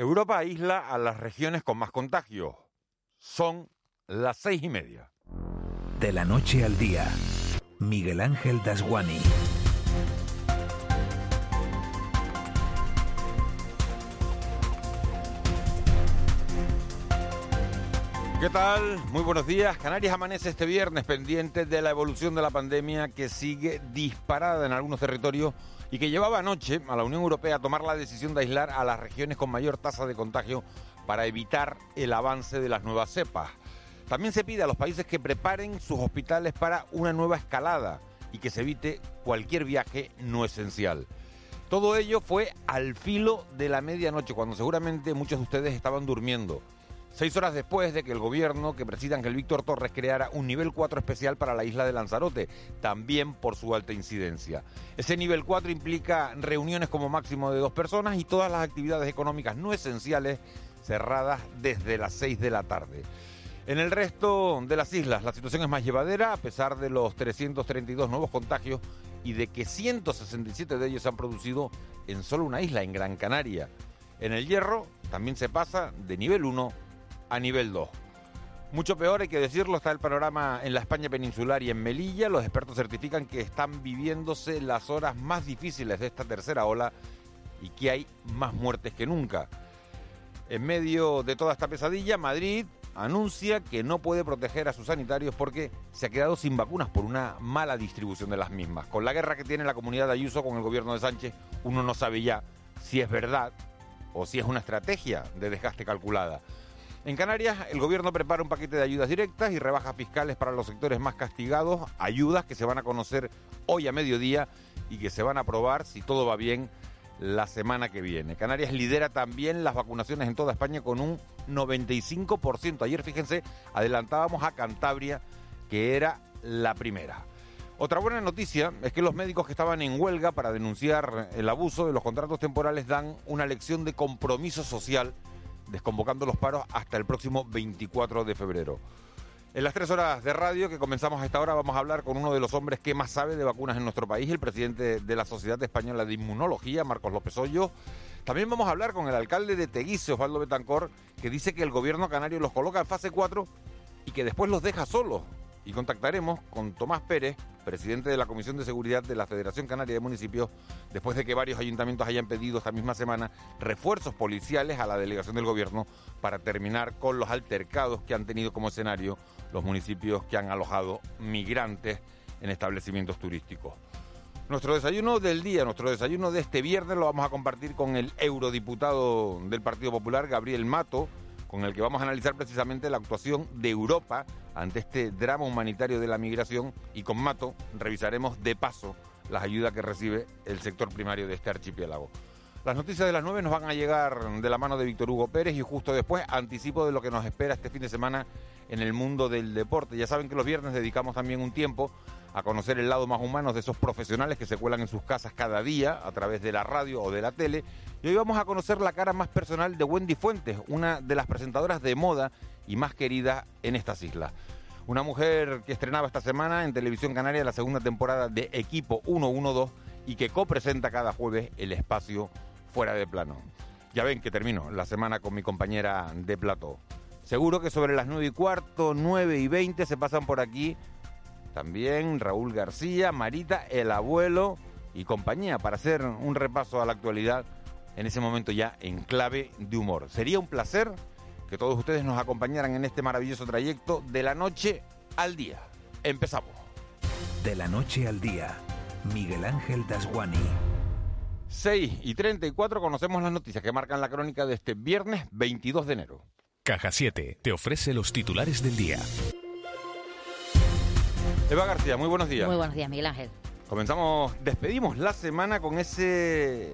Europa aísla a las regiones con más contagios. Son las seis y media. De la noche al día, Miguel Ángel Dasguani. ¿Qué tal? Muy buenos días. Canarias amanece este viernes pendiente de la evolución de la pandemia que sigue disparada en algunos territorios y que llevaba anoche a la Unión Europea a tomar la decisión de aislar a las regiones con mayor tasa de contagio para evitar el avance de las nuevas cepas. También se pide a los países que preparen sus hospitales para una nueva escalada y que se evite cualquier viaje no esencial. Todo ello fue al filo de la medianoche, cuando seguramente muchos de ustedes estaban durmiendo. Seis horas después de que el gobierno que presida Ángel Víctor Torres creara un nivel 4 especial para la isla de Lanzarote, también por su alta incidencia. Ese nivel 4 implica reuniones como máximo de dos personas y todas las actividades económicas no esenciales cerradas desde las 6 de la tarde. En el resto de las islas la situación es más llevadera a pesar de los 332 nuevos contagios y de que 167 de ellos se han producido en solo una isla, en Gran Canaria. En el Hierro también se pasa de nivel 1 a nivel 2. Mucho peor, hay que decirlo, está el panorama en la España peninsular y en Melilla. Los expertos certifican que están viviéndose las horas más difíciles de esta tercera ola y que hay más muertes que nunca. En medio de toda esta pesadilla, Madrid anuncia que no puede proteger a sus sanitarios porque se ha quedado sin vacunas por una mala distribución de las mismas. Con la guerra que tiene la comunidad de Ayuso con el gobierno de Sánchez, uno no sabe ya si es verdad o si es una estrategia de desgaste calculada. En Canarias, el gobierno prepara un paquete de ayudas directas y rebajas fiscales para los sectores más castigados, ayudas que se van a conocer hoy a mediodía y que se van a aprobar, si todo va bien, la semana que viene. Canarias lidera también las vacunaciones en toda España con un 95%. Ayer, fíjense, adelantábamos a Cantabria, que era la primera. Otra buena noticia es que los médicos que estaban en huelga para denunciar el abuso de los contratos temporales dan una lección de compromiso social desconvocando los paros hasta el próximo 24 de febrero. En las tres horas de radio que comenzamos a esta hora vamos a hablar con uno de los hombres que más sabe de vacunas en nuestro país, el presidente de la Sociedad Española de Inmunología, Marcos López Hoyo. También vamos a hablar con el alcalde de Teguise, Osvaldo Betancor, que dice que el gobierno canario los coloca en fase 4 y que después los deja solos y contactaremos con Tomás Pérez, presidente de la Comisión de Seguridad de la Federación Canaria de Municipios, después de que varios ayuntamientos hayan pedido esta misma semana refuerzos policiales a la delegación del gobierno para terminar con los altercados que han tenido como escenario los municipios que han alojado migrantes en establecimientos turísticos. Nuestro desayuno del día, nuestro desayuno de este viernes lo vamos a compartir con el eurodiputado del Partido Popular, Gabriel Mato, con el que vamos a analizar precisamente la actuación de Europa ante este drama humanitario de la migración y con Mato revisaremos de paso las ayudas que recibe el sector primario de este archipiélago. Las noticias de las nueve nos van a llegar de la mano de Víctor Hugo Pérez y justo después anticipo de lo que nos espera este fin de semana en el mundo del deporte. Ya saben que los viernes dedicamos también un tiempo a conocer el lado más humano de esos profesionales que se cuelan en sus casas cada día a través de la radio o de la tele. Y hoy vamos a conocer la cara más personal de Wendy Fuentes, una de las presentadoras de moda y más querida en estas islas. Una mujer que estrenaba esta semana en Televisión Canaria la segunda temporada de Equipo 112 y que copresenta cada jueves el espacio fuera de plano. Ya ven que termino la semana con mi compañera de plato. Seguro que sobre las 9 y cuarto, 9 y 20 se pasan por aquí también Raúl García, Marita, el abuelo y compañía para hacer un repaso a la actualidad en ese momento ya en clave de humor. Sería un placer que todos ustedes nos acompañaran en este maravilloso trayecto de la noche al día. Empezamos. De la noche al día, Miguel Ángel Dasguani. 6 y 34 conocemos las noticias que marcan la crónica de este viernes 22 de enero. Caja 7 te ofrece los titulares del día. Eva García, muy buenos días. Muy buenos días, Miguel Ángel. Comenzamos, despedimos la semana con ese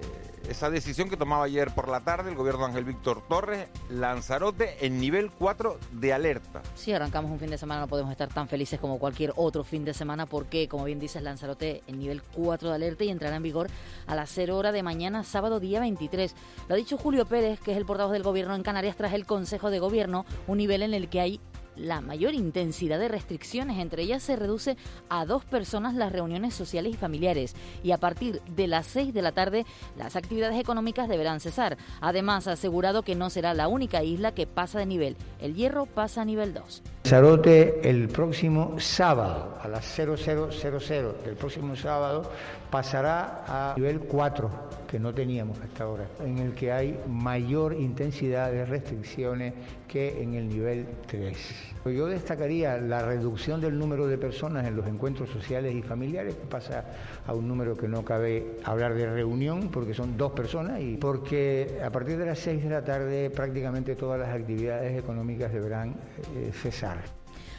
esa decisión que tomaba ayer por la tarde el gobierno de Ángel Víctor Torres, Lanzarote en nivel 4 de alerta. Si arrancamos un fin de semana no podemos estar tan felices como cualquier otro fin de semana porque, como bien dices, Lanzarote en nivel 4 de alerta y entrará en vigor a las 0 hora de mañana, sábado día 23. Lo ha dicho Julio Pérez, que es el portavoz del gobierno en Canarias tras el Consejo de Gobierno, un nivel en el que hay la mayor intensidad de restricciones. Entre ellas se reduce a dos personas las reuniones sociales y familiares y a partir de las seis de la tarde las actividades económicas deberán cesar. Además, ha asegurado que no será la única isla que pasa de nivel. El Hierro pasa a nivel 2. Lanzarote el próximo sábado a las 0000 del próximo sábado pasará a nivel 4 que no teníamos hasta ahora, en el que hay mayor intensidad de restricciones que en el nivel 3. Yo destacaría la reducción del número de personas en los encuentros sociales y familiares, que pasa a un número que no cabe hablar de reunión, porque son dos personas, y porque a partir de las 6 de la tarde prácticamente todas las actividades económicas deberán eh, cesar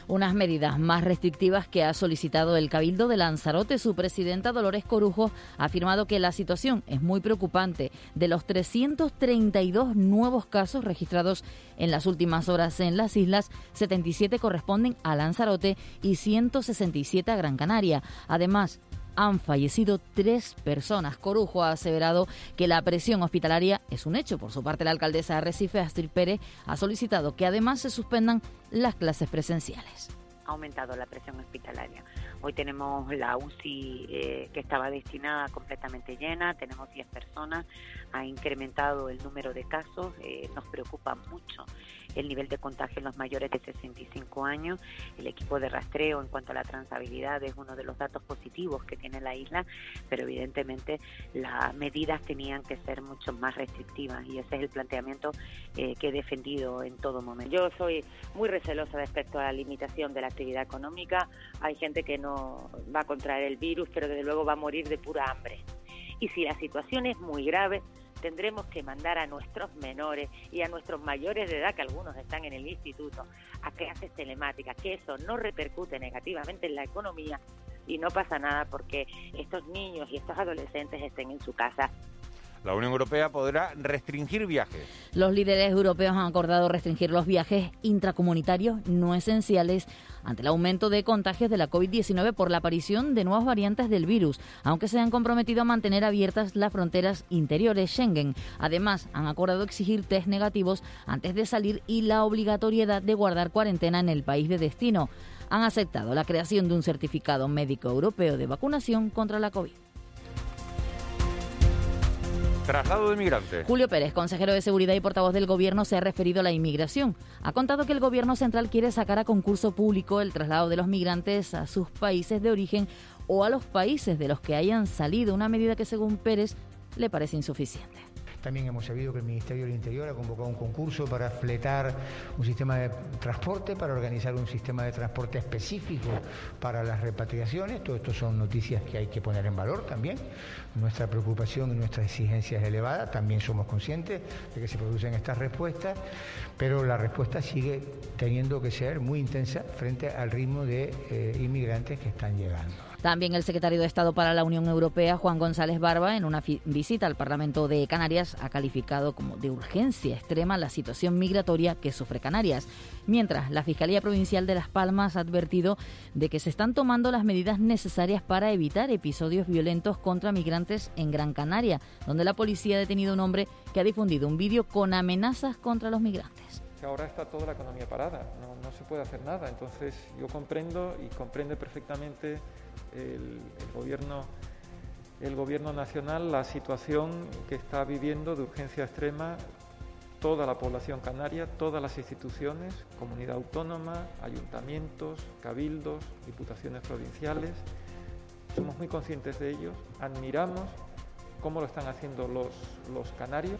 unas medidas más restrictivas que ha solicitado el Cabildo de Lanzarote. Su presidenta Dolores Corujo ha afirmado que la situación es muy preocupante. De los 332 nuevos casos registrados en las últimas horas en las islas, 77 corresponden a Lanzarote y 167 a Gran Canaria. Además, han fallecido tres personas. Corujo ha aseverado que la presión hospitalaria es un hecho. Por su parte, la alcaldesa de Recife, Astrid Pérez, ha solicitado que además se suspendan las clases presenciales ha aumentado la presión hospitalaria. Hoy tenemos la UCI eh, que estaba destinada completamente llena, tenemos 10 personas, ha incrementado el número de casos, eh, nos preocupa mucho el nivel de contagio en los mayores de 65 años. El equipo de rastreo en cuanto a la transabilidad es uno de los datos positivos que tiene la isla, pero evidentemente las medidas tenían que ser mucho más restrictivas y ese es el planteamiento eh, que he defendido en todo momento. Yo soy muy recelosa respecto a la limitación de la actividad económica. Hay gente que no va a contraer el virus, pero desde luego va a morir de pura hambre. Y si la situación es muy grave, tendremos que mandar a nuestros menores y a nuestros mayores de edad, que algunos están en el instituto, a clases telemáticas, que eso no repercute negativamente en la economía y no pasa nada porque estos niños y estos adolescentes estén en su casa la Unión Europea podrá restringir viajes. Los líderes europeos han acordado restringir los viajes intracomunitarios no esenciales ante el aumento de contagios de la COVID-19 por la aparición de nuevas variantes del virus, aunque se han comprometido a mantener abiertas las fronteras interiores Schengen. Además, han acordado exigir test negativos antes de salir y la obligatoriedad de guardar cuarentena en el país de destino. Han aceptado la creación de un certificado médico europeo de vacunación contra la COVID. Traslado de migrantes. Julio Pérez, consejero de Seguridad y portavoz del Gobierno, se ha referido a la inmigración. Ha contado que el Gobierno central quiere sacar a concurso público el traslado de los migrantes a sus países de origen o a los países de los que hayan salido, una medida que según Pérez le parece insuficiente. También hemos sabido que el Ministerio del Interior ha convocado un concurso para fletar un sistema de transporte, para organizar un sistema de transporte específico para las repatriaciones. Todo esto son noticias que hay que poner en valor también. Nuestra preocupación y nuestra exigencia es elevada. También somos conscientes de que se producen estas respuestas, pero la respuesta sigue teniendo que ser muy intensa frente al ritmo de eh, inmigrantes que están llegando. También el secretario de Estado para la Unión Europea, Juan González Barba, en una visita al Parlamento de Canarias, ha calificado como de urgencia extrema la situación migratoria que sufre Canarias. Mientras, la Fiscalía Provincial de Las Palmas ha advertido de que se están tomando las medidas necesarias para evitar episodios violentos contra migrantes en Gran Canaria, donde la policía ha detenido a un hombre que ha difundido un vídeo con amenazas contra los migrantes ahora está toda la economía parada, no, se puede hacer nada. Entonces yo comprendo y comprende perfectamente el, gobierno, el gobierno nacional la situación que está viviendo de urgencia extrema toda la población canaria, todas las instituciones, comunidad autónoma, ayuntamientos, cabildos, diputaciones provinciales. Somos muy conscientes de ello, admiramos cómo lo están haciendo los, los canarios.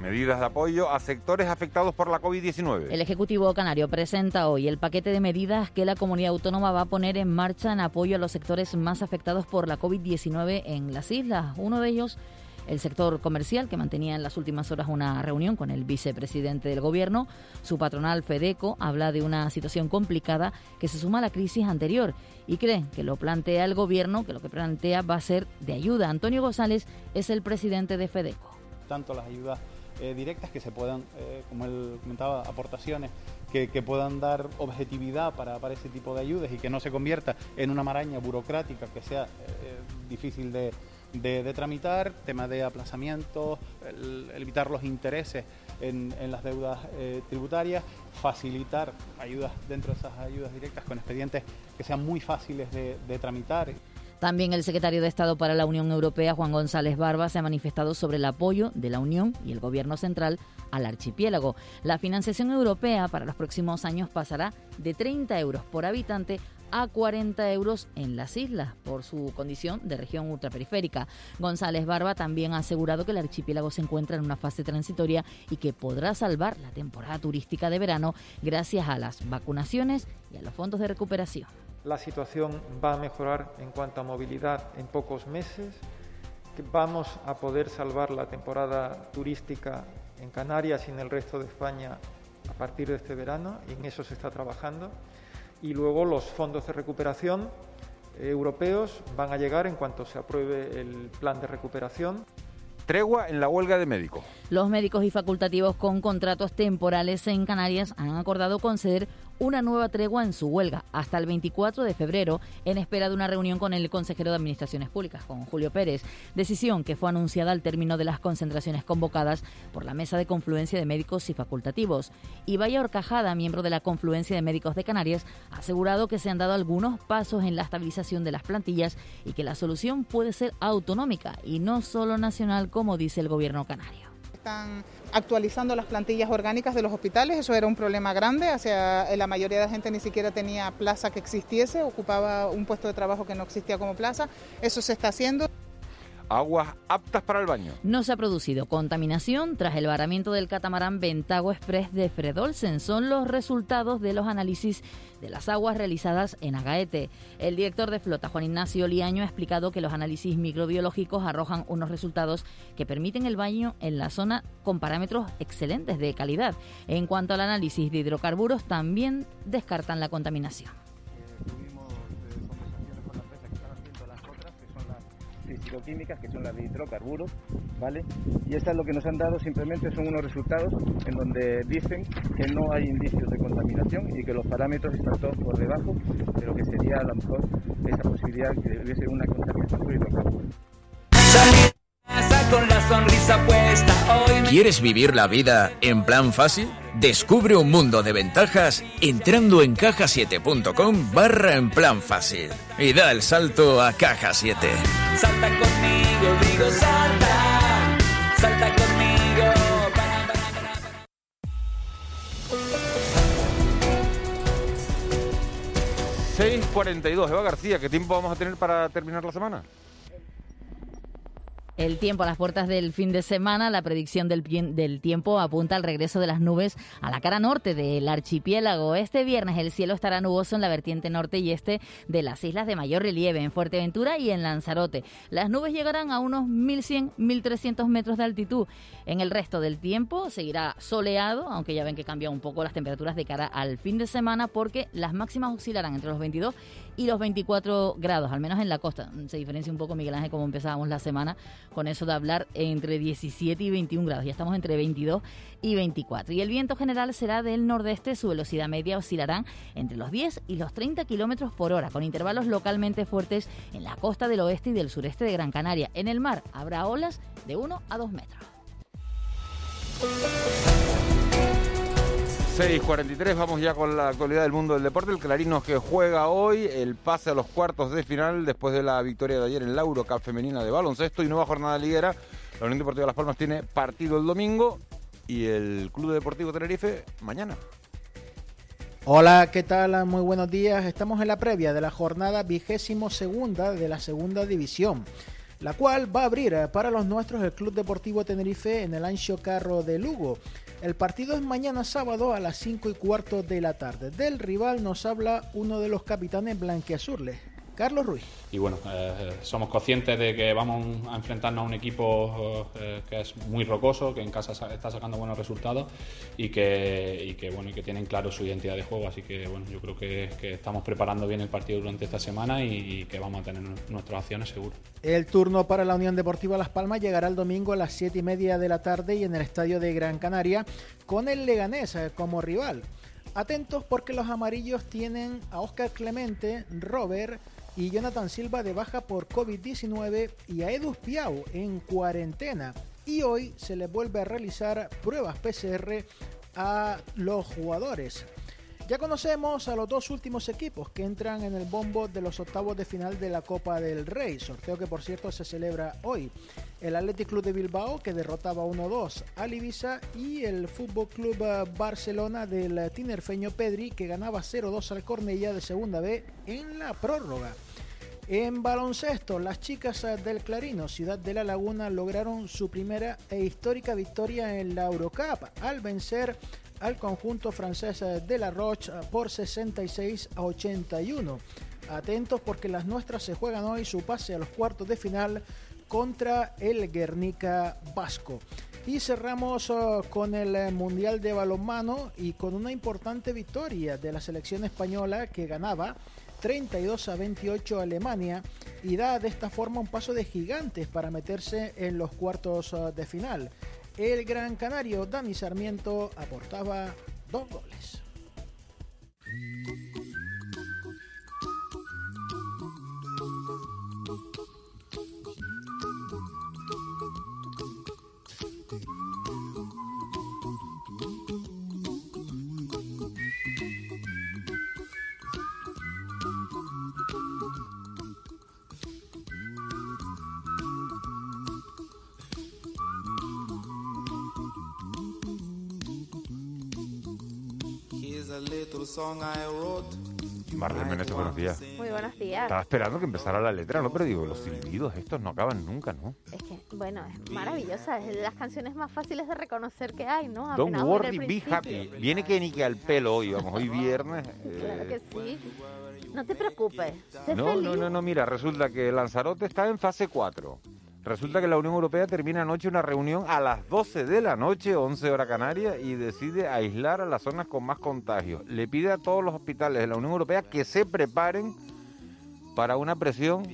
Medidas de apoyo a sectores afectados por la COVID-19. El Ejecutivo Canario presenta hoy el paquete de medidas que la comunidad autónoma va a poner en marcha en apoyo a los sectores más afectados por la COVID-19 en las islas. Uno de ellos el sector comercial, que mantenía en las últimas horas una reunión con el vicepresidente del gobierno. Su patronal Fedeco habla de una situación complicada que se suma a la crisis anterior y cree que lo plantea el gobierno, que lo que plantea va a ser de ayuda. Antonio González es el presidente de Fedeco tanto las ayudas eh, directas que se puedan, eh, como él comentaba, aportaciones que, puedan dar objetividad para, ese tipo de ayudas y que no se convierta en una maraña burocrática que sea difícil de, tramitar, tema de aplazamientos, evitar los intereses en, las deudas tributarias, facilitar ayudas dentro de esas ayudas directas con expedientes que sean muy fáciles de tramitar. También el secretario de Estado para la Unión Europea, Juan González Barba, se ha manifestado sobre el apoyo de la Unión y el Gobierno central al archipiélago. La financiación europea para los próximos años pasará de 30 euros por habitante a 40 euros en las islas por su condición de región ultraperiférica. González Barba también ha asegurado que el archipiélago se encuentra en una fase transitoria y que podrá salvar la temporada turística de verano gracias a las vacunaciones y a los fondos de recuperación la situación va a mejorar en cuanto a movilidad en pocos meses, vamos a poder salvar la temporada turística en Canarias y en el resto de España a partir de este verano, y en eso se está trabajando. Y luego los fondos de recuperación europeos van a llegar en cuanto se apruebe el plan de recuperación. Tregua en la huelga de médicos. Los médicos y facultativos con contratos temporales en Canarias han acordado conceder una nueva tregua en su huelga hasta el 24 de febrero en espera de una reunión con el consejero de Administraciones Públicas, con Julio Pérez, decisión que fue anunciada al término de las concentraciones convocadas por la Mesa de Confluencia de Médicos y Facultativos. Y Vaya Orcajada, miembro de la Confluencia de Médicos de Canarias, ha asegurado que se han dado algunos pasos en la estabilización de las plantillas y que la solución puede ser autonómica y no solo nacional, como dice el gobierno canario están actualizando las plantillas orgánicas de los hospitales, eso era un problema grande, hacia la mayoría de la gente ni siquiera tenía plaza que existiese, ocupaba un puesto de trabajo que no existía como plaza, eso se está haciendo aguas aptas para el baño. No se ha producido contaminación tras el varamiento del catamarán Ventago Express de Fredolsen. Son los resultados de los análisis de las aguas realizadas en Agaete. El director de flota, Juan Ignacio Liaño, ha explicado que los análisis microbiológicos arrojan unos resultados que permiten el baño en la zona con parámetros excelentes de calidad. En cuanto al análisis de hidrocarburos, también descartan la contaminación. Químicas que son las de hidrocarburos, ¿vale? Y estas lo que nos han dado simplemente son unos resultados en donde dicen que no hay indicios de contaminación y que los parámetros están todos por debajo de lo que sería a lo mejor esa posibilidad que hubiese una contaminación por hidrocarburos. Con la sonrisa puesta hoy. ¿Quieres vivir la vida en plan fácil? Descubre un mundo de ventajas entrando en cajasiete.com barra en plan fácil y da el salto a Caja 7. Salta conmigo, digo salta, salta conmigo. 6.42, Eva García, ¿qué tiempo vamos a tener para terminar la semana? El tiempo a las puertas del fin de semana, la predicción del, tiempo apunta al regreso de las nubes a la cara norte del archipiélago. Este viernes el cielo estará nuboso en la vertiente norte y este de las islas de mayor relieve, en Fuerteventura y en Lanzarote. Las nubes llegarán a unos 1.100, 1.300 metros de altitud. En el resto del tiempo seguirá soleado, aunque ya ven que cambian un poco las temperaturas de cara al fin de semana porque las máximas oscilarán entre los 22 y los 24 grados, al menos en la costa. Se diferencia un poco, Miguel Ángel, como empezábamos la semana con eso de hablar entre 17 y 21 grados. Ya estamos entre 22 y 24. Y el viento general será del nordeste, su velocidad media oscilará entre los 10 y los 30 kilómetros por hora, con intervalos localmente fuertes en la costa del oeste y del sureste de Gran Canaria. En el mar habrá olas de 1 a 2 metros. 6.43, vamos ya con la actualidad del mundo del deporte. El Clarino que juega hoy el pase a los cuartos de final después de la victoria de ayer en la Eurocup femenina de baloncesto y nueva jornada liguera. La Unión Deportiva Las Palmas tiene partido el domingo y el Club Deportivo Tenerife mañana. Hola, ¿qué tal? Muy buenos días. Estamos en la previa de la jornada vigésimo segunda de la segunda división la cual va a abrir para los nuestros el Club Deportivo Tenerife en el Ancho Carro de Lugo. El partido es mañana sábado a las 5 y cuarto de la tarde. Del rival nos habla uno de los capitanes blanquiazules. Carlos Ruiz. Y bueno, eh, somos conscientes de que vamos a enfrentarnos a un equipo eh, que es muy rocoso, que en casa está sacando buenos resultados y que, y que, bueno, y que tienen claro su identidad de juego. Así que bueno, yo creo que, que estamos preparando bien el partido durante esta semana y, y, que vamos a tener nuestras acciones seguro. El turno para la Unión Deportiva Las Palmas llegará el domingo a las 7 y media de la tarde y en el estadio de Gran Canaria con el Leganés eh, como rival. Atentos porque los amarillos tienen a Oscar Clemente, Robert, y Jonathan Silva de baja por COVID-19 y a Edu Piau en cuarentena. Y hoy se les vuelve a realizar pruebas PCR a los jugadores. Ya conocemos a los dos últimos equipos que entran en el bombo de los octavos de final de la Copa del Rey, sorteo que por cierto se celebra hoy. El Athletic Club de Bilbao que derrotaba 1-2 al Ibiza y el Fútbol Club Barcelona del tinerfeño Pedri que ganaba 0-2 al Cornella de Segunda B en la prórroga. En baloncesto, las chicas del Clarino, Ciudad de la Laguna, lograron su primera e histórica victoria en la Eurocup al vencer al conjunto francés de la Roche por 66 a 81. Atentos porque las nuestras se juegan hoy su pase a los cuartos de final contra el Guernica Vasco. Y cerramos uh, con el Mundial de Balonmano y con una importante victoria de la selección española que ganaba 32 a 28 a Alemania y da de esta forma un paso de gigantes para meterse en los cuartos de final. El gran canario Dani Sarmiento aportaba dos goles. Días. Muy buenos días. Estaba esperando que empezara la letra, ¿no? Pero digo, los silbidos estos no acaban nunca, ¿no? Es que, bueno, es maravillosa. Es de las canciones más fáciles de reconocer que hay, ¿no? Don't worry, be happy. Viene que ni que al pelo hoy, vamos, hoy viernes. Claro que sí. No te preocupes. Sé no, feliz. no, no, no, mira, resulta que Lanzarote está en fase 4. Resulta que la Unión Europea termina anoche una reunión a las 12 de la noche, 11 hora canaria, y decide aislar a las zonas con más contagios. Le pide a todos los hospitales de la Unión Europea que se preparen para una presión.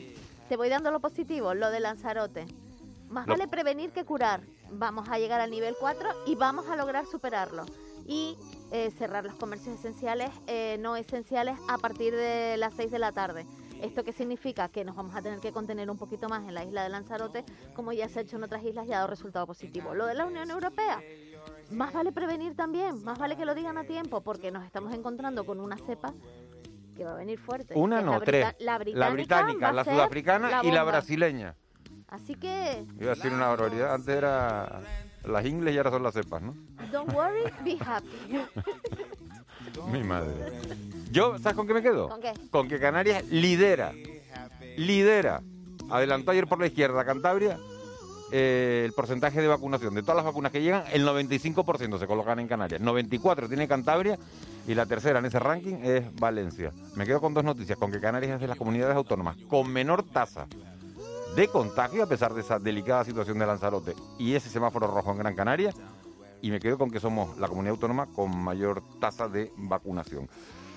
Te voy dando lo positivo, lo de Lanzarote. Más vale prevenir que curar. Vamos a llegar al nivel 4 y vamos a lograr superarlo. Y eh, cerrar los comercios esenciales, eh, no esenciales, a partir de las 6 de la tarde. ¿Esto qué significa? Que nos vamos a tener que contener un poquito más en la isla de Lanzarote, como ya se ha hecho en otras islas y ha dado resultado positivo. Lo de la Unión Europea, más vale prevenir también, más vale que lo digan a tiempo, porque nos estamos encontrando con una cepa que va a venir fuerte. Una no, la tres. La británica, la, británica, la sudafricana y la brasileña. Así que, Iba a decir una barbaridad. Antes era las ingles y ahora son las cepas, ¿no? don't worry, be happy. Mi madre. Yo, ¿sabes con qué me quedo? ¿Con qué? Con que Canarias lidera. Lidera. Adelantó ayer por la izquierda Cantabria eh, el porcentaje de vacunación. De todas las vacunas que llegan, el 95% se colocan en Canarias. 94 tiene Cantabria y la tercera en ese ranking es Valencia. Me quedo con dos noticias. Con que Canarias es de las comunidades autónomas con menor tasa de contagio a pesar de esa delicada situación de Lanzarote y ese semáforo rojo en Gran Canaria. Y me quedo con que somos la comunidad autónoma con mayor tasa de vacunación.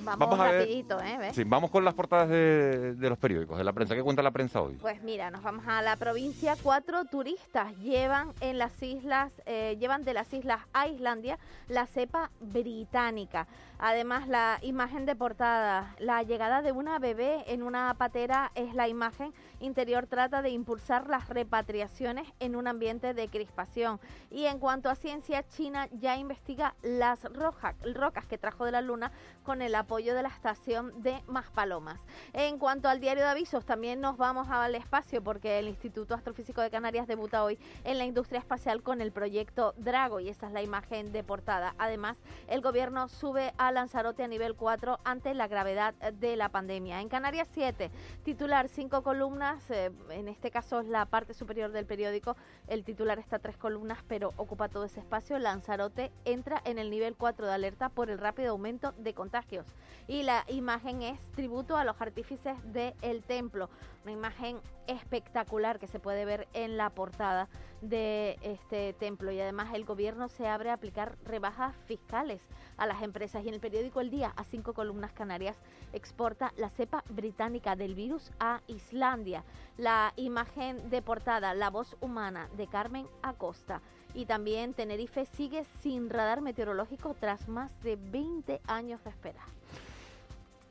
Vamos, Vamos a ver- rapidito, ¿eh? ¿Ves? Sí, vamos con las portadas de, de los periódicos, de la prensa. ¿Qué cuenta la prensa hoy? Pues mira, nos vamos a la provincia. Cuatro turistas llevan en las islas, eh, llevan de las islas a Islandia la cepa británica. Además, la imagen de portada, la llegada de una bebé en una patera es la imagen interior. Trata de impulsar las repatriaciones en un ambiente de crispación. Y en cuanto a ciencia, China ya investiga las roja- rocas que trajo de la Luna con el apoyo de la estación de Maspalomas. En cuanto al diario de avisos, también nos vamos al espacio porque el Instituto Astrofísico de Canarias debuta hoy en la industria espacial con el proyecto Drago y esa es la imagen de portada. Además, el gobierno sube a Lanzarote a nivel 4 ante la gravedad de la pandemia. En Canarias 7, titular cinco columnas, eh, en este caso es la parte superior del periódico, el titular está tres columnas pero ocupa todo ese espacio. Lanzarote entra en el nivel 4 de alerta por el rápido aumento de contagios. y la imagen es tributo a los artífices del templo. Una imagen espectacular que se puede ver en la portada de este templo y además el gobierno se abre a aplicar rebajas fiscales a las empresas y en el periódico El Día a cinco columnas canarias exporta la cepa británica del virus a Islandia. La imagen de portada, la voz humana de Carmen Acosta. Y también Tenerife sigue sin radar meteorológico tras más de 20 años de espera.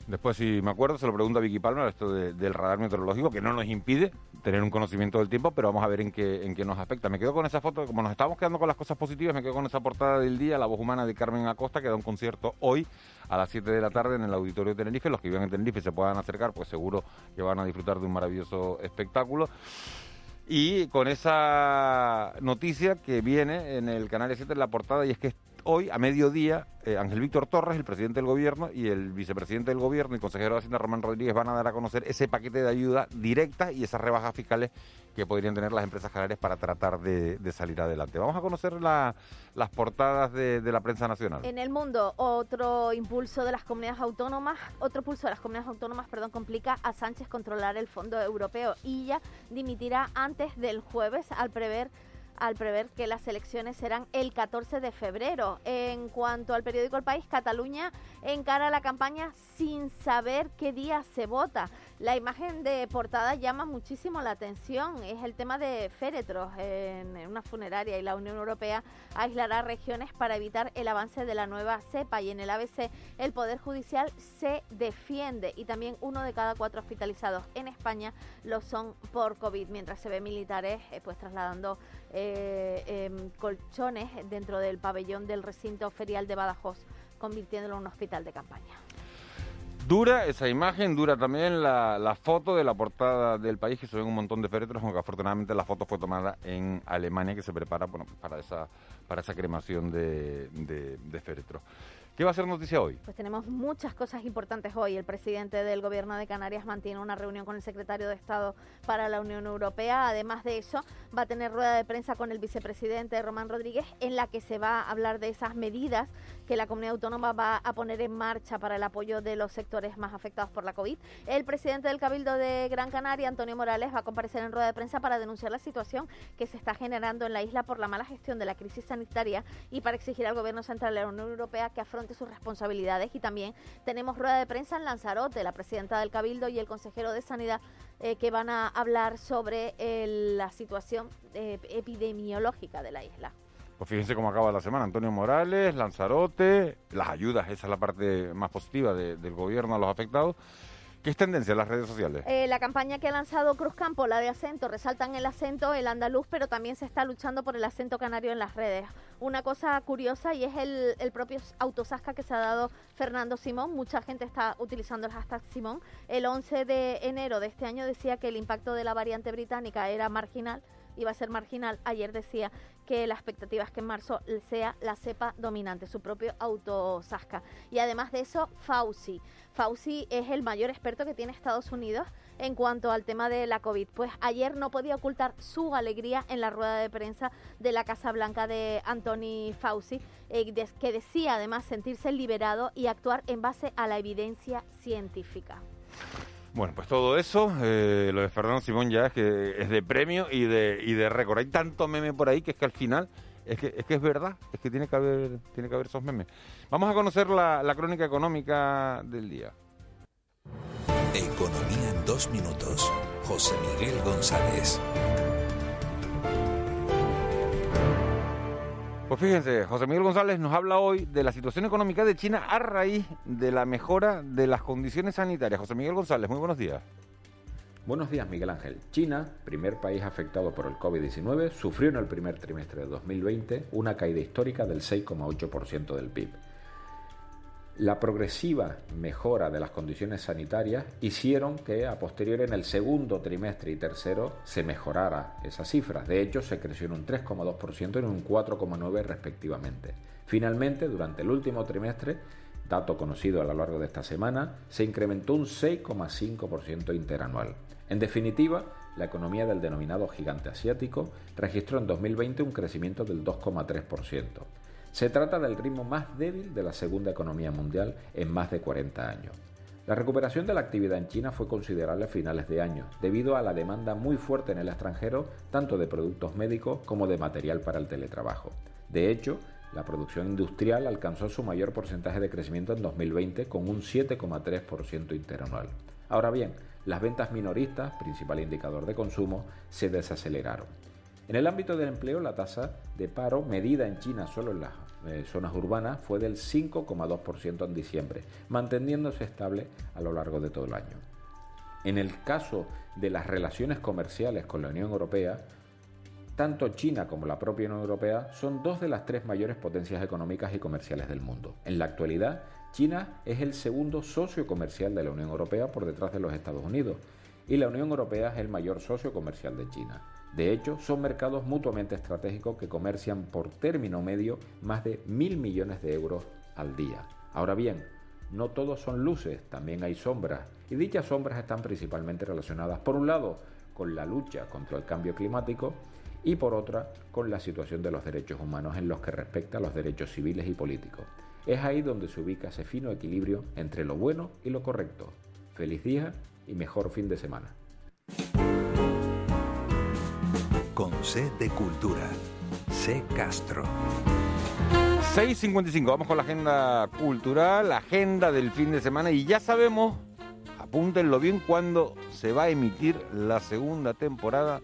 Después, si me acuerdo, se lo pregunta a Vicky Palmer, esto del radar meteorológico, que no nos impide tener un conocimiento del tiempo, pero vamos a ver en qué, en qué nos afecta. Me quedo con esa foto, como nos estamos quedando con las cosas positivas, me quedo con esa portada del día, la voz humana de Carmen Acosta, que da un concierto hoy a las 7 de la tarde en el Auditorio de Tenerife. Los que vivan en Tenerife se puedan acercar, pues seguro que van a disfrutar de un maravilloso espectáculo. Y con esa noticia que viene en el Canal 7 en la portada, y es que hoy, a mediodía, eh, Ángel Víctor Torres, el presidente del gobierno, y el vicepresidente del gobierno y consejero de Hacienda Román Rodríguez van a dar a conocer ese paquete de ayuda directa y esas rebajas fiscales que podrían tener las empresas canarias para tratar de, salir adelante. Vamos a conocer las portadas de, de, la prensa nacional. En el mundo, otro impulso de las comunidades autónomas, otro pulso de las comunidades autónomas, perdón, complica a Sánchez controlar el Fondo Europeo y ya dimitirá antes del jueves al prever al prever que las elecciones serán el 14 de febrero. En cuanto al periódico El País, Cataluña encara la campaña sin saber qué día se vota. La imagen de portada llama muchísimo la atención. Es el tema de féretros en una funeraria y la Unión Europea aislará regiones para evitar el avance de la nueva cepa. Y en el ABC el Poder Judicial se defiende y también uno de cada cuatro hospitalizados en España lo son por COVID, mientras se ve militares eh, pues trasladando eh, em, colchones dentro del pabellón del recinto ferial de Badajoz, convirtiéndolo en un hospital de campaña. Dura esa imagen, dura también la, foto de la portada del país, que se ven un montón de féretros, aunque afortunadamente la foto fue tomada en Alemania, que se prepara bueno, para, esa, para esa cremación de, de, de féretros. ¿Qué va a ser noticia hoy? Pues tenemos muchas cosas importantes hoy. El presidente del Gobierno de Canarias mantiene una reunión con el secretario de Estado para la Unión Europea. Además de eso, va a tener rueda de prensa con el vicepresidente Román Rodríguez en la que se va a hablar de esas medidas que la comunidad autónoma va a poner en marcha para el apoyo de los sectores más afectados por la COVID. El presidente del Cabildo de Gran Canaria, Antonio Morales, va a comparecer en rueda de prensa para denunciar la situación que se está generando en la isla por la mala gestión de la crisis sanitaria y para exigir al Gobierno Central de la Unión Europea que afronte sus responsabilidades. Y también tenemos rueda de prensa en Lanzarote, la presidenta del Cabildo y el consejero de Sanidad eh, que van a hablar sobre la situación eh, epidemiológica de la isla. Pues fíjense cómo acaba la semana. Antonio Morales, Lanzarote, las ayudas, esa es la parte más positiva del gobierno a los afectados. ¿Qué es tendencia en las redes sociales? Eh, la campaña que ha lanzado Cruz Campo, la de acento, resaltan el acento, el andaluz, pero también se está luchando por el acento canario en las redes. Una cosa curiosa y es el, el propio autosasca que se ha dado Fernando Simón. Mucha gente está utilizando el hashtag Simón. El 11 de enero de este año decía que el impacto de la variante británica era marginal iba a ser marginal. Ayer decía que la expectativa es que en marzo sea la cepa dominante, su propio autosasca. Y además de eso, Fauci. Fauci es el mayor experto que tiene Estados Unidos en cuanto al tema de la COVID. Pues ayer no podía ocultar su alegría en la rueda de prensa de la Casa Blanca de Anthony Fauci, eh, que decía además sentirse liberado y actuar en base a la evidencia científica. Bueno, pues todo eso, eh, lo de Fernando Simón ya es que es de premio y de, y de récord. Hay tanto meme por ahí que es que al final es que, es que es verdad, es que tiene que haber, tiene que haber esos memes. Vamos a conocer la, la crónica económica del día. Economía en dos minutos. José Miguel González. Pues fíjense, José Miguel González nos habla hoy de la situación económica de China a raíz de la mejora de las condiciones sanitarias. José Miguel González, muy buenos días. Buenos días, Miguel Ángel. China, primer país afectado por el COVID-19, sufrió en el primer trimestre de 2020 una caída histórica del 6,8% del PIB. La progresiva mejora de las condiciones sanitarias hicieron que a posteriori en el segundo trimestre y tercero se mejorara esas cifras. De hecho, se creció en un 3,2% y en un 4,9% respectivamente. Finalmente, durante el último trimestre, dato conocido a lo largo de esta semana, se incrementó un 6,5% interanual. En definitiva, la economía del denominado gigante asiático registró en 2020 un crecimiento del 2,3%. Se trata del ritmo más débil de la segunda economía mundial en más de 40 años. La recuperación de la actividad en China fue considerable a finales de año, debido a la demanda muy fuerte en el extranjero, tanto de productos médicos como de material para el teletrabajo. De hecho, la producción industrial alcanzó su mayor porcentaje de crecimiento en 2020 con un 7,3% interanual. Ahora bien, las ventas minoristas, principal indicador de consumo, se desaceleraron. En el ámbito del empleo, la tasa de paro medida en China solo en las eh, zonas urbanas fue del 5,2% en diciembre, manteniéndose estable a lo largo de todo el año. En el caso de las relaciones comerciales con la Unión Europea, tanto China como la propia Unión Europea son dos de las tres mayores potencias económicas y comerciales del mundo. En la actualidad, China es el segundo socio comercial de la Unión Europea por detrás de los Estados Unidos y la Unión Europea es el mayor socio comercial de China. De hecho, son mercados mutuamente estratégicos que comercian por término medio más de mil millones de euros al día. Ahora bien, no todos son luces, también hay sombras, y dichas sombras están principalmente relacionadas, por un lado, con la lucha contra el cambio climático y por otra, con la situación de los derechos humanos en los que respecta a los derechos civiles y políticos. Es ahí donde se ubica ese fino equilibrio entre lo bueno y lo correcto. Feliz día y mejor fin de semana. Con C de Cultura. C Castro. 6.55, vamos con la agenda cultural, la agenda del fin de semana y ya sabemos, apúntenlo bien, cuándo se va a emitir la segunda temporada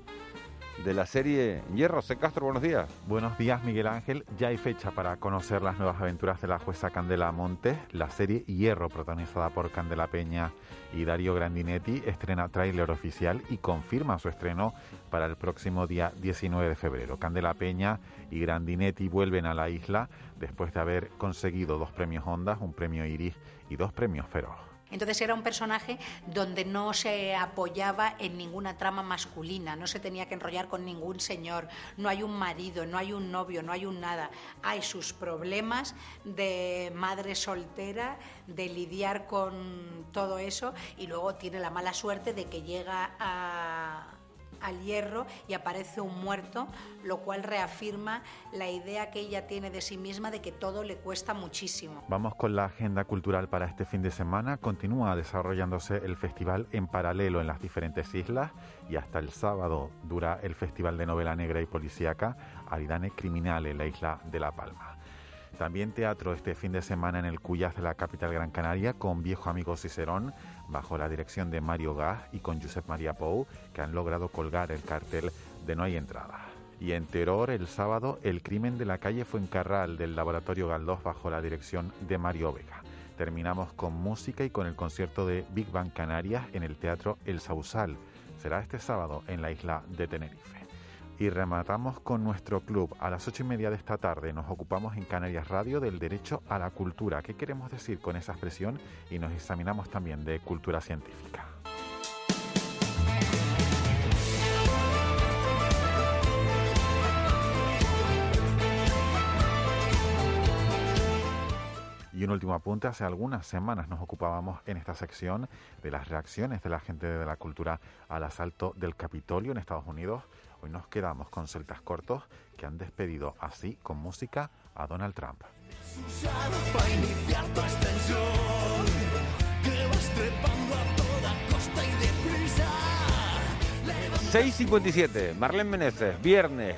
de la serie Hierro. C. Castro, buenos días. Buenos días, Miguel Ángel. Ya hay fecha para conocer las nuevas aventuras de la jueza Candela Montes. La serie Hierro, protagonizada por Candela Peña y Darío Grandinetti, estrena tráiler oficial y confirma su estreno para el próximo día 19 de febrero. Candela Peña y Grandinetti vuelven a la isla después de haber conseguido dos premios Ondas, un premio Iris y dos premios Feroz. Entonces era un personaje donde no se apoyaba en ninguna trama masculina, no se tenía que enrollar con ningún señor, no hay un marido, no hay un novio, no hay un nada. Hay sus problemas de madre soltera, de lidiar con todo eso y luego tiene la mala suerte de que llega a al hierro y aparece un muerto, lo cual reafirma la idea que ella tiene de sí misma de que todo le cuesta muchísimo. Vamos con la agenda cultural para este fin de semana. Continúa desarrollándose el festival en paralelo en las diferentes islas y hasta el sábado dura el Festival de Novela Negra y Policíaca Aridane Criminal en la isla de La Palma. También teatro este fin de semana en el Cuyas de la capital Gran Canaria con Viejo Amigo Cicerón bajo la dirección de Mario Gas y con Josep María Pou, que han logrado colgar el cartel de No hay entrada. Y en Terror, el sábado, el crimen de la calle Fuencarral del Laboratorio Galdós bajo la dirección de Mario Vega. Terminamos con música y con el concierto de Big Bang Canarias en el Teatro El Sausal. Será este sábado en la isla de Tenerife. Y rematamos con nuestro club. A las ocho y media de esta tarde nos ocupamos en Canarias Radio del derecho a la cultura. ¿Qué queremos decir con esa expresión? Y nos examinamos también de cultura científica. Y un último apunte, hace algunas semanas nos ocupábamos en esta sección de las reacciones de la gente de la cultura al asalto del Capitolio en Estados Unidos. Hoy nos quedamos con celtas cortos que han despedido así con música a Donald Trump. 6.57, Marlene Meneses, viernes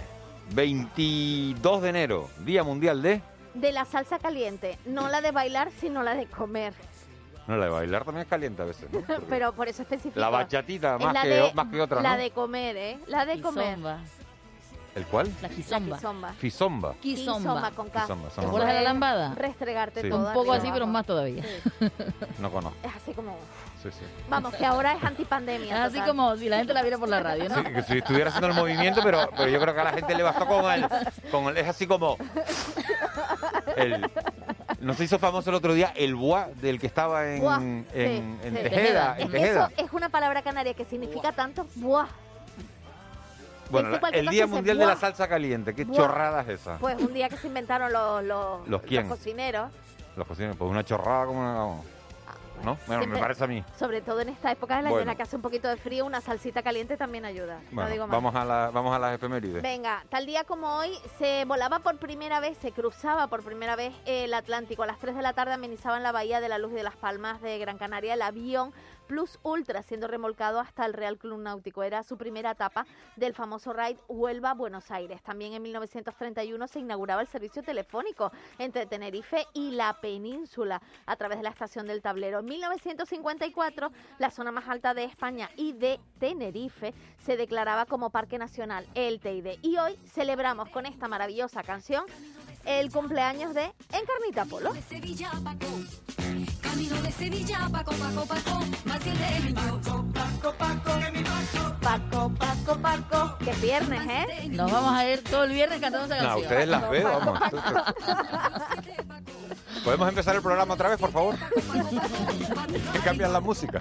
22 de enero, Día Mundial de... De la salsa caliente, no la de bailar, sino la de comer. No, la de bailar también es caliente a veces, ¿no? Pero por eso específico. La bachatita más, que, más que otra, ¿no? La de comer, ¿eh? La de comer. ¿El cuál? La quizomba. Fisomba. Quizomba. con K. ¿Te acuerdas de la lambada? Restregarte Sí. todo. Un poco así, pero más todavía. No conozco. Es así como... Sí, sí. Vamos, que ahora es antipandemia. Así total. como si la gente la viera por la radio, ¿no? Sí, que si estuviera haciendo el movimiento, pero, pero yo creo que a la gente le bastó con el, con el- Es así como... El, no se hizo famoso el otro día el buá del que estaba en, Buah, en, sí, en sí. Tejeda. Es que. Eso es una palabra canaria que significa tanto buah. Bueno, la- el Día Mundial de la. Salsa Caliente. ¿Qué chorrada es esa? Pues un día que se inventaron los, los, ¿Los quién? cocineros. Los cocineros, pues una chorrada como una... ¿no? Bueno, me parece a mí. Sobre todo en esta época de la Bueno. en la que hace un poquito de frío, una salsita caliente también ayuda. no digo más. vamos a, la, vamos a las efemérides. Venga, tal día como hoy se volaba por primera vez, se cruzaba por primera vez el Atlántico. A las 3 de la tarde amenizaba en la Bahía de la Luz de las Palmas de Gran Canaria el avión Plus Ultra, siendo remolcado hasta el Real Club Náutico. Era su primera etapa del famoso ride Huelva-Buenos Aires. También en 1931 se inauguraba el servicio telefónico entre Tenerife y la península a través de la estación del tablero. En 1954, la zona más alta de España y de Tenerife se declaraba como Parque Nacional el Teide. Y hoy celebramos con esta maravillosa canción el cumpleaños de Encarnita Polo. Camino de Sevilla, Paco, Paco, Paco, más de Paco, Paco, Paco, que mi Paco. Paco, Paco, Paco. Que viernes, ¿eh? Nos vamos a ir todo el viernes cantando esa. No, ustedes las veo, vamos. ¿Podemos empezar el programa otra vez, por favor? que cambian la música.